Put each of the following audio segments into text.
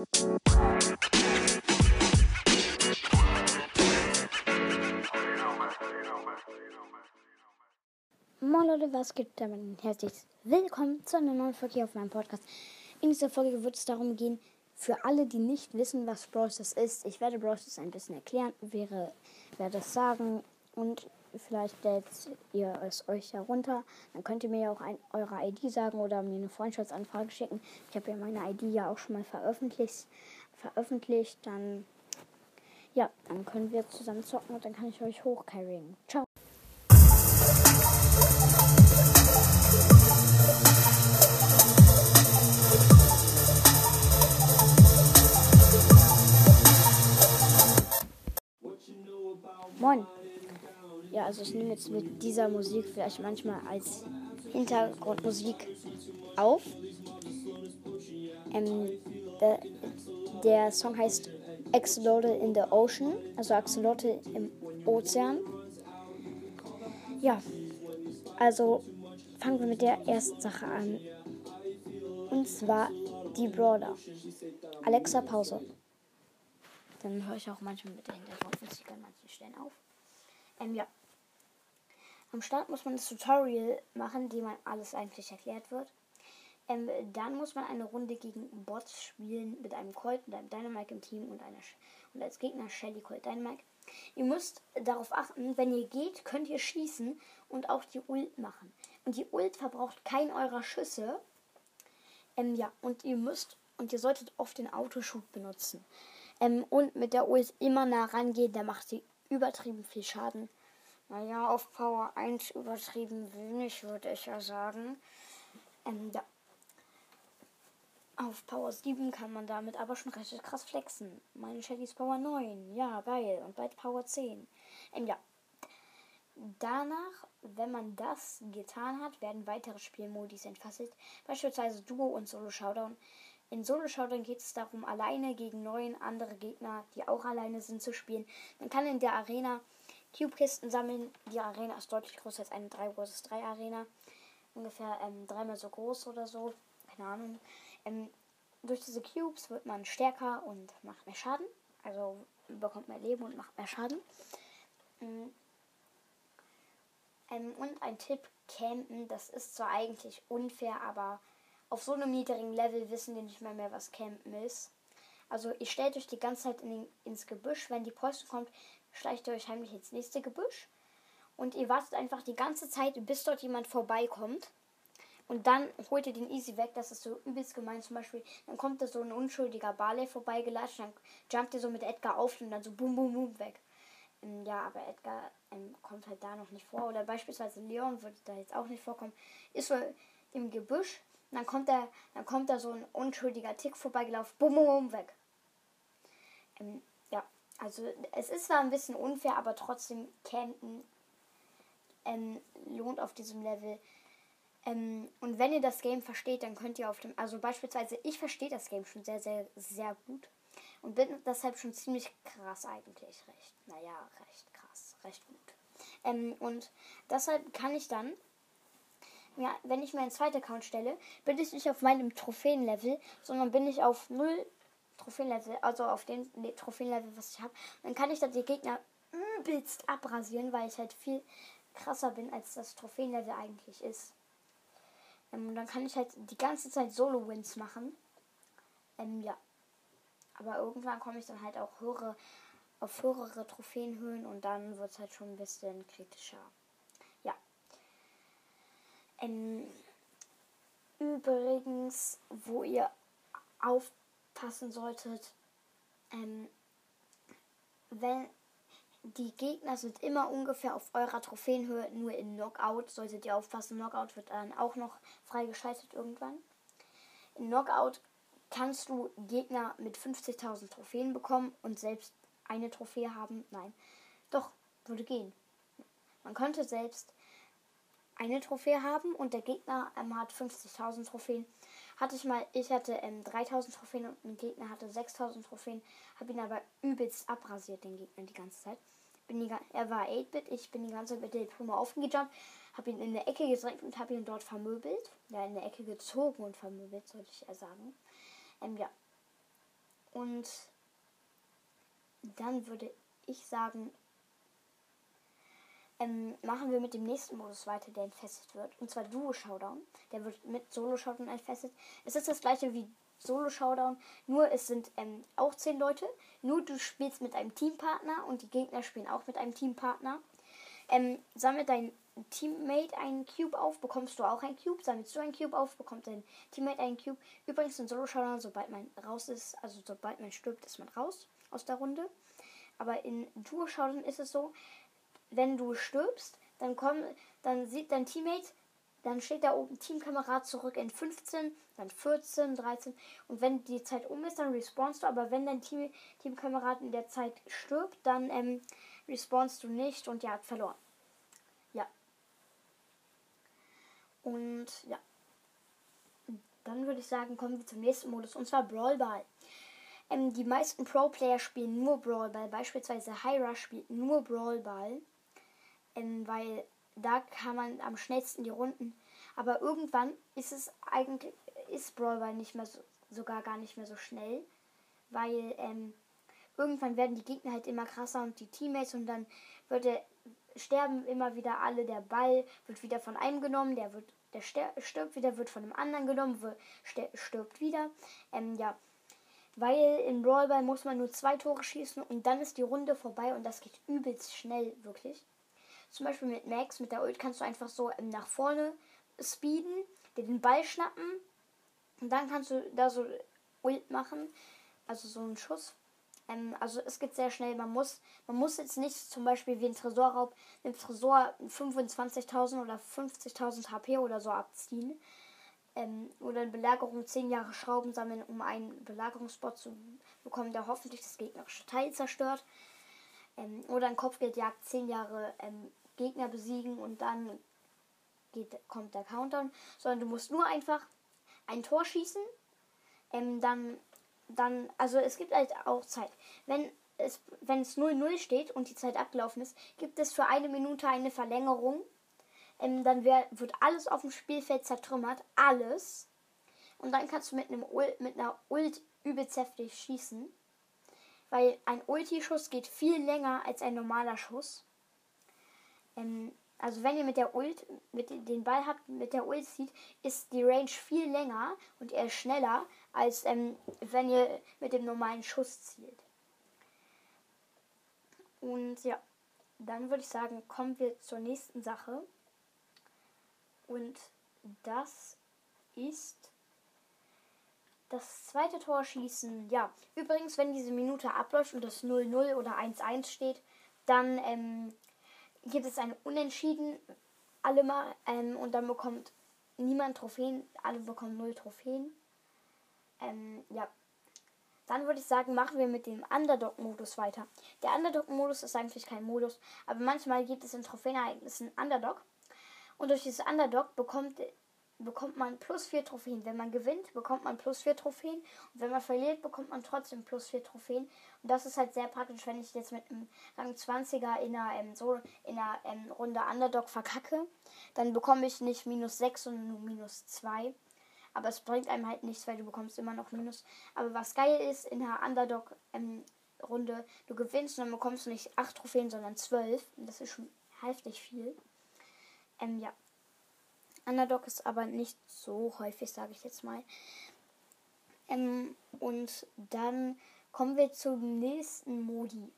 Moin Leute, was gibt damit herzlich willkommen zu einer neuen Folge hier auf meinem Podcast. In dieser Folge wird es darum gehen, für alle, die nicht wissen, was Brawl ist, ich werde Brawl ein bisschen erklären, wäre, werde es sagen und vielleicht lädt ihr es euch herunter. Dann könnt ihr mir ja auch ein, eure ID sagen oder mir eine Freundschaftsanfrage schicken. Ich habe ja meine ID ja auch schon mal veröffentlicht. Veröffentlicht, dann ja, dann können wir zusammen zocken und dann kann ich euch hochcarryen. Ciao. Moin. Ja, also ich nehme jetzt mit dieser Musik vielleicht manchmal als Hintergrundmusik auf. Ähm, der, der Song heißt Axolotl in the Ocean, also Axolotl im Ozean. Ja, also fangen wir mit der ersten Sache an. Und zwar die Brawler. Alexa, Pause. Dann höre ich auch manchmal mit der Hintergrundmusik an manchen Stellen auf. Ähm, ja. Am Start muss man das Tutorial machen, dem man alles eigentlich erklärt wird. Ähm, dann muss man eine Runde gegen Bots spielen mit einem Colt und einem Dynamite im Team und, einer und als Gegner Shelly Colt Dynamite. Ihr müsst darauf achten, wenn ihr geht, könnt ihr schießen und auch die Ult machen. Und die Ult verbraucht kein eurer Schüsse. Ähm, ja, und ihr müsst und ihr solltet oft den Autoshoot benutzen. Ähm, und mit der Ult immer nah rangehen, da macht sie übertrieben viel Schaden. Naja, auf Power 1 übertrieben wenig, würde ich ja sagen. Ähm, ja. Auf Power 7 kann man damit aber schon recht krass flexen. Meine Shelly ist Power 9. Ja, geil. Und bald Power 10. Ähm, ja. Danach, wenn man das getan hat, werden weitere Spielmodis entfasselt. Beispielsweise Duo und Solo Showdown. In Solo Showdown geht es darum, alleine gegen neun andere Gegner, die auch alleine sind, zu spielen. Man kann in der Arena Cube-Kisten sammeln. Die Arena ist deutlich größer als eine 3 vs 3 Arena. Ungefähr ähm, dreimal so groß oder so. Keine Ahnung. Ähm, durch diese Cubes wird man stärker und macht mehr Schaden. Also bekommt mehr Leben und macht mehr Schaden. Mhm. Ähm, und ein Tipp, campen, das ist zwar eigentlich unfair, aber auf so einem niedrigen Level wissen wir nicht mehr, mehr was campen ist. Also ihr stellt euch die ganze Zeit in den, ins Gebüsch. Wenn die Post kommt, schleicht ihr euch heimlich ins nächste Gebüsch. Und ihr wartet einfach die ganze Zeit, bis dort jemand vorbeikommt. Und dann holt ihr den easy weg. Das ist so übelst gemein. Zum Beispiel, dann kommt da so ein unschuldiger Barley vorbeigelatscht. Dann jumpt ihr so mit Edgar auf und dann so boom, boom, boom weg. Ähm, ja, aber Edgar ähm, kommt halt da noch nicht vor. Oder beispielsweise Leon würde da jetzt auch nicht vorkommen. Ist so im Gebüsch. Dann kommt da, dann kommt da so ein unschuldiger Tick vorbeigelaufen. Boom, boom, boom, weg. Ähm, also es ist zwar ein bisschen unfair, aber trotzdem campen ähm, lohnt auf diesem Level. Ähm, und wenn ihr das Game versteht, dann könnt ihr auf dem, also beispielsweise, ich verstehe das Game schon sehr, sehr, sehr gut und bin deshalb schon ziemlich krass eigentlich recht. Naja, recht krass, recht gut. Ähm, und deshalb kann ich dann, ja, wenn ich meinen zweiten Account stelle, bin ich nicht auf meinem Trophäenlevel, sondern bin ich auf 0 Trophäenlevel, also auf dem nee, Trophäenlevel, was ich habe. Dann kann ich dann die Gegner übelst abrasieren, weil ich halt viel krasser bin, als das Trophäenlevel eigentlich ist. Ähm, dann kann ich halt die ganze Zeit Solo-Wins machen. Ähm, ja. Aber irgendwann komme ich dann halt auch höhere, auf höhere Trophäenhöhen und dann wird es halt schon ein bisschen kritischer. Ja. Ähm, übrigens, wo ihr aufpassen solltet, ähm, wenn die Gegner sind immer ungefähr auf eurer Trophäenhöhe, nur in Knockout solltet ihr aufpassen. Knockout wird dann auch noch freigeschaltet irgendwann. In Knockout kannst du Gegner mit 50.000 Trophäen bekommen und selbst eine Trophäe haben. Nein, doch, würde gehen. Man könnte selbst eine Trophäe haben und der Gegner ähm, hat 50.000 Trophäen. Hatte ich mal, ich hatte ähm, 3000 Trophäen und ein Gegner hatte 6000 Trophäen. Habe ihn aber übelst abrasiert, den Gegner, die ganze Zeit. Bin die, er war 8-Bit, ich bin die ganze Zeit mit der Puma aufgejumpt, habe ihn in der Ecke gedrängt und habe ihn dort vermöbelt. Ja, in der Ecke gezogen und vermöbelt, sollte ich eher sagen. Ähm, ja. Und dann würde ich sagen, ähm, machen wir mit dem nächsten Modus weiter, der entfesselt wird. Und zwar Duo Showdown. Der wird mit Solo Showdown entfesselt. Es ist das gleiche wie Solo Showdown, nur es sind ähm, auch zehn Leute. Nur du spielst mit einem Teampartner und die Gegner spielen auch mit einem Teampartner. Ähm, sammelt dein Teammate einen Cube auf, bekommst du auch einen Cube. Sammelst du einen Cube auf, bekommt dein Teammate einen Cube. Übrigens in Solo Showdown, sobald man raus ist, also sobald man stirbt, ist man raus aus der Runde. Aber in Duo Showdown ist es so, wenn du stirbst, dann kommt, dann sieht dein Teammate, dann steht da oben Teamkamerad zurück in 15, dann 14, 13 und wenn die Zeit um ist, dann respawnst du, aber wenn dein Team, Teamkamerad in der Zeit stirbt, dann ähm, respawnst du nicht und ihr habt verloren. Ja. Und ja. Dann würde ich sagen, kommen wir zum nächsten Modus und zwar Brawl Ball. Ähm, die meisten Pro-Player spielen nur Brawl Ball, beispielsweise Hyra spielt nur Brawl Ball weil da kann man am schnellsten die Runden. Aber irgendwann ist es eigentlich, ist Brawlball nicht mehr so, sogar gar nicht mehr so schnell, weil ähm, irgendwann werden die Gegner halt immer krasser und die Teammates und dann wird der, sterben immer wieder alle, der Ball wird wieder von einem genommen, der wird, der stirbt wieder, wird von einem anderen genommen, stirbt wieder. Ähm, ja, weil in Brawlball muss man nur zwei Tore schießen und dann ist die Runde vorbei und das geht übelst schnell, wirklich. Zum Beispiel mit Max, mit der Ult kannst du einfach so ähm, nach vorne speeden, dir den Ball schnappen und dann kannst du da so Ult machen, also so einen Schuss. Ähm, also es geht sehr schnell. Man muss, man muss jetzt nicht zum Beispiel wie ein Tresorraub im Tresor 25.000 oder 50.000 HP oder so abziehen. Ähm, oder in Belagerung 10 Jahre Schrauben sammeln, um einen Belagerungsbot zu bekommen, der hoffentlich das gegnerische Teil zerstört. Ähm, oder ein Kopfgeldjagd 10 Jahre ähm, Gegner besiegen und dann geht, kommt der Countdown, sondern du musst nur einfach ein Tor schießen. Ähm, dann, dann, also es gibt halt auch Zeit. Wenn es, wenn es 0-0 steht und die Zeit abgelaufen ist, gibt es für eine Minute eine Verlängerung. Ähm, dann wär, wird alles auf dem Spielfeld zertrümmert. Alles. Und dann kannst du mit, einem Ult, mit einer Ult übelst schießen. Weil ein Ulti-Schuss geht viel länger als ein normaler Schuss. Ähm, also wenn ihr mit der Ult, mit den Ball habt, mit der Ult zieht, ist die Range viel länger und eher schneller, als ähm, wenn ihr mit dem normalen Schuss zielt. Und ja, dann würde ich sagen, kommen wir zur nächsten Sache. Und das ist das zweite Tor schießen. Ja, übrigens, wenn diese Minute abläuft und das 0-0 oder 1-1 steht, dann ähm, gibt es ein Unentschieden alle mal ähm, und dann bekommt niemand Trophäen, alle bekommen null Trophäen. Ähm, ja. Dann würde ich sagen, machen wir mit dem Underdog-Modus weiter. Der Underdog-Modus ist eigentlich kein Modus, aber manchmal gibt es in Trophäenereignissen Underdog. Und durch dieses Underdog bekommt bekommt man plus 4 Trophäen. Wenn man gewinnt, bekommt man plus 4 Trophäen. Und wenn man verliert, bekommt man trotzdem plus 4 Trophäen. Und das ist halt sehr praktisch, wenn ich jetzt mit einem Rang 20er in einer, ähm, so in einer ähm, Runde Underdog verkacke. Dann bekomme ich nicht minus 6, sondern nur minus 2. Aber es bringt einem halt nichts, weil du bekommst immer noch Minus. Aber was geil ist, in einer Underdog-Runde, ähm, du gewinnst und dann bekommst du nicht 8 Trophäen, sondern 12. Und das ist schon heftig viel. Ähm, ja, Underdog ist aber nicht so häufig, sage ich jetzt mal. Ähm, und dann kommen wir zum nächsten Modi.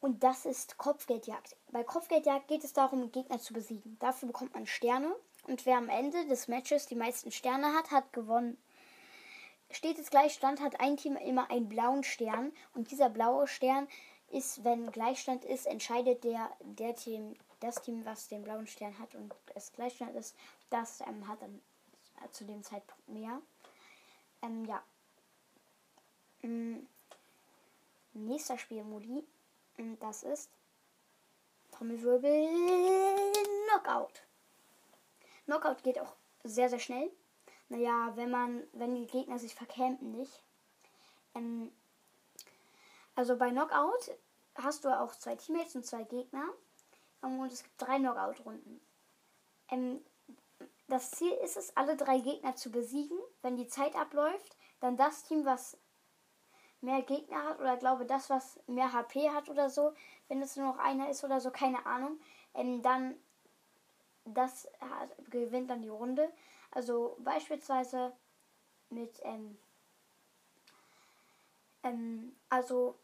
Und das ist Kopfgeldjagd. Bei Kopfgeldjagd geht es darum, Gegner zu besiegen. Dafür bekommt man Sterne. Und wer am Ende des Matches die meisten Sterne hat, hat gewonnen. Steht es Gleichstand, hat ein Team immer einen blauen Stern. Und dieser blaue Stern ist, wenn Gleichstand ist, entscheidet der, der Team, das Team, was den blauen Stern hat und es Gleichstand ist, das ähm, hat dann zu dem Zeitpunkt mehr. Ähm, ja. Ähm, nächster Spielmodi, ähm, das ist Trommelwirbel Knockout. Knockout geht auch sehr, sehr schnell. Naja, wenn man, wenn die Gegner sich verkämpfen nicht. Ähm, also bei Knockout hast du auch zwei Teammates und zwei Gegner. Und es gibt drei Knockout-Runden. Ähm, das Ziel ist es, alle drei Gegner zu besiegen. Wenn die Zeit abläuft, dann das Team, was mehr Gegner hat oder glaube das, was mehr HP hat oder so, wenn es nur noch einer ist oder so, keine Ahnung, ähm, dann das hat, gewinnt dann die Runde. Also beispielsweise mit ähm, ähm, also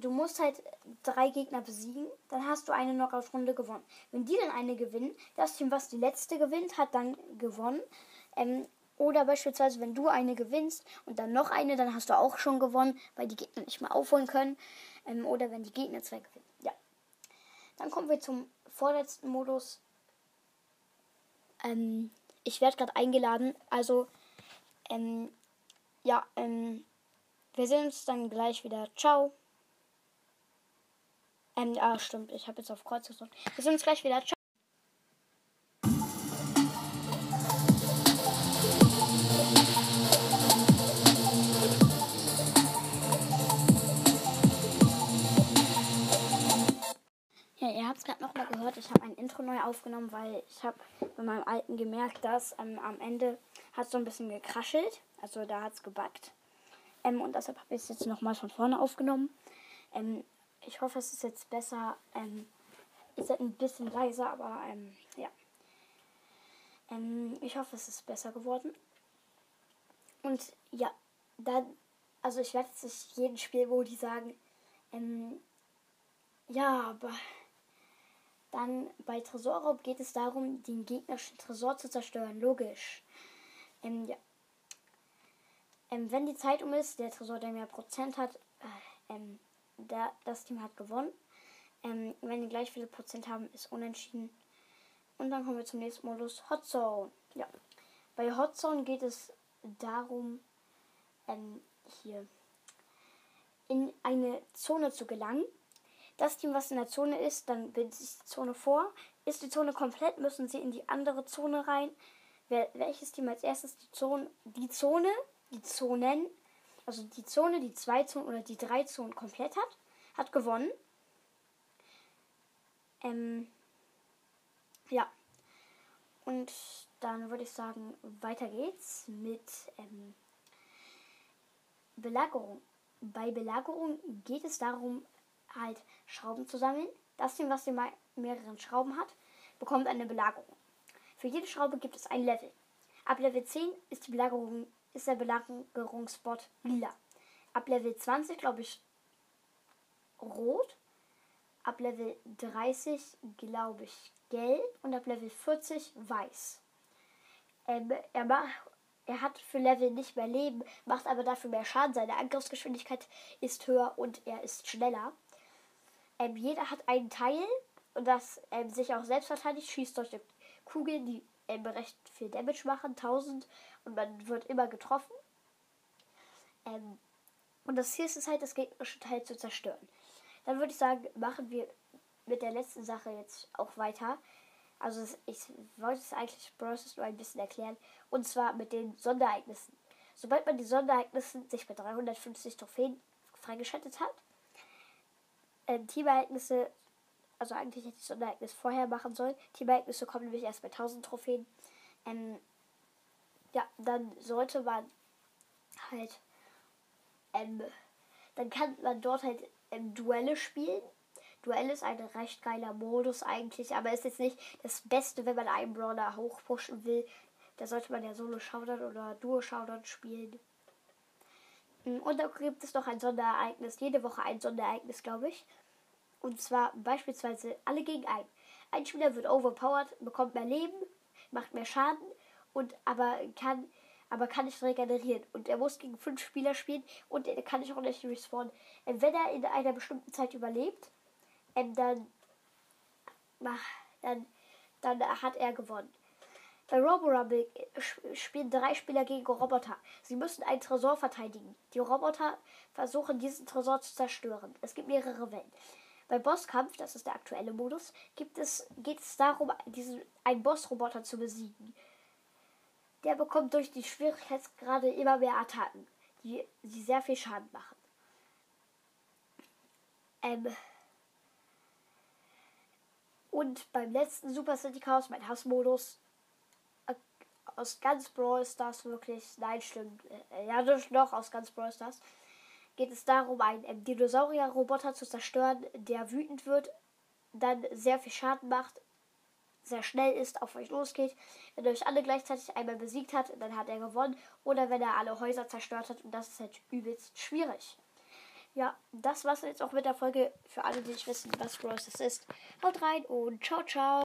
du musst halt drei Gegner besiegen, dann hast du eine Knockout-Runde gewonnen. Wenn die dann eine gewinnen, das Team, was die letzte gewinnt, hat dann gewonnen. Ähm, oder beispielsweise, wenn du eine gewinnst und dann noch eine, dann hast du auch schon gewonnen, weil die Gegner nicht mehr aufholen können. Ähm, oder wenn die Gegner zwei gewinnen. Ja. Dann kommen wir zum vorletzten Modus. Ähm, ich werde gerade eingeladen. Also, ähm, ja, ähm, wir sehen uns dann gleich wieder. Ciao. Ähm, ah, stimmt. Ich habe jetzt auf Kreuz gedrückt. Wir sehen uns gleich wieder. Ciao. Ja, ihr habt es nochmal gehört. Ich habe ein Intro neu aufgenommen, weil ich habe bei meinem alten gemerkt, dass ähm, am Ende hat so ein bisschen gekraschelt. Also da hat es gebackt. Ähm, und deshalb habe ich es jetzt nochmal von vorne aufgenommen. Ähm, ich hoffe, es ist jetzt besser. Ähm, ist ein bisschen leiser, aber ähm, ja. Ähm, ich hoffe, es ist besser geworden. Und ja, dann, also ich werde jetzt nicht jeden Spielmodi sagen. Ähm, ja, aber dann bei Tresorraub geht es darum, den gegnerischen Tresor zu zerstören. Logisch. Ähm, ja. Ähm, wenn die Zeit um ist, der Tresor, der mehr Prozent hat, äh, ähm, der, das Team hat gewonnen. Ähm, wenn die gleich viele Prozent haben, ist unentschieden. Und dann kommen wir zum nächsten Modus, Hot Zone. Ja. Bei Hot Zone geht es darum, ähm, hier in eine Zone zu gelangen. Das Team, was in der Zone ist, dann bildet sich die Zone vor. Ist die Zone komplett, müssen sie in die andere Zone rein. Wer, welches Team als erstes die Zone, die Zone die Zonen, also die Zone, die zwei Zonen oder die drei Zonen komplett hat, hat gewonnen. Ähm, ja. Und dann würde ich sagen, weiter geht's mit ähm, Belagerung. Bei Belagerung geht es darum, halt Schrauben zu sammeln. Das Team, was die mehreren Schrauben hat, bekommt eine Belagerung. Für jede Schraube gibt es ein Level. Ab Level 10 ist die Belagerung ist der Belagerungsspot lila. Ab Level 20, glaube ich, rot. Ab Level 30, glaube ich, gelb. Und ab Level 40 weiß. Ähm, er, er hat für Level nicht mehr Leben, macht aber dafür mehr Schaden. Seine Angriffsgeschwindigkeit ist höher und er ist schneller. Ähm, jeder hat einen Teil und das ähm, sich auch selbst verteidigt, schießt solche Kugeln, die ähm, recht viel Damage machen, 1000 und man wird immer getroffen. Ähm, und das Ziel ist es halt, das gegnerische Teil zu zerstören. Dann würde ich sagen, machen wir mit der letzten Sache jetzt auch weiter. Also ich wollte es eigentlich Process nur ein bisschen erklären. Und zwar mit den Sonderereignissen. Sobald man die Sonderereignisse sich mit 350 Trophäen freigeschaltet hat, äh, Teamereignisse, also eigentlich hätte ich Sonderereignis vorher machen sollen. Teamereignisse kommen nämlich erst bei 1000 Trophäen. Ähm, ja, dann sollte man halt, ähm, dann kann man dort halt ähm, Duelle spielen. Duell ist ein recht geiler Modus eigentlich, aber ist jetzt nicht das Beste, wenn man einen Brawler hochpushen will. Da sollte man ja Solo Showdown oder Duo Showdown spielen. Mm, und dann gibt es noch ein Sonderereignis, jede Woche ein Sonderereignis, glaube ich. Und zwar beispielsweise alle gegen einen. Ein Spieler wird overpowered, bekommt mehr Leben, macht mehr Schaden und aber kann aber kann nicht regenerieren. Und er muss gegen fünf Spieler spielen und er kann nicht auch nicht respawnen. Ähm, wenn er in einer bestimmten Zeit überlebt, ähm, dann, dann, dann hat er gewonnen. Bei Robo Rumble spielen drei Spieler gegen Roboter. Sie müssen einen Tresor verteidigen. Die Roboter versuchen, diesen Tresor zu zerstören. Es gibt mehrere Wellen. Bei Bosskampf, das ist der aktuelle Modus, gibt es, geht es darum, diesen, einen Bossroboter zu besiegen. Der bekommt durch die Schwierigkeitsgrade immer mehr Attacken, die, die sehr viel Schaden machen. Ähm und beim letzten Super City Chaos, mein Hassmodus, äh, aus ganz Brawl Stars wirklich, nein, stimmt, äh, ja, doch, aus ganz Brawl Stars, geht es darum, einen ähm, Dinosaurier-Roboter zu zerstören, der wütend wird, dann sehr viel Schaden macht, sehr schnell ist, auf euch losgeht. Wenn er euch alle gleichzeitig einmal besiegt hat, dann hat er gewonnen. Oder wenn er alle Häuser zerstört hat und das ist halt übelst schwierig. Ja, das war's jetzt auch mit der Folge. Für alle, die nicht wissen, was Bros. ist. Haut rein und ciao, ciao.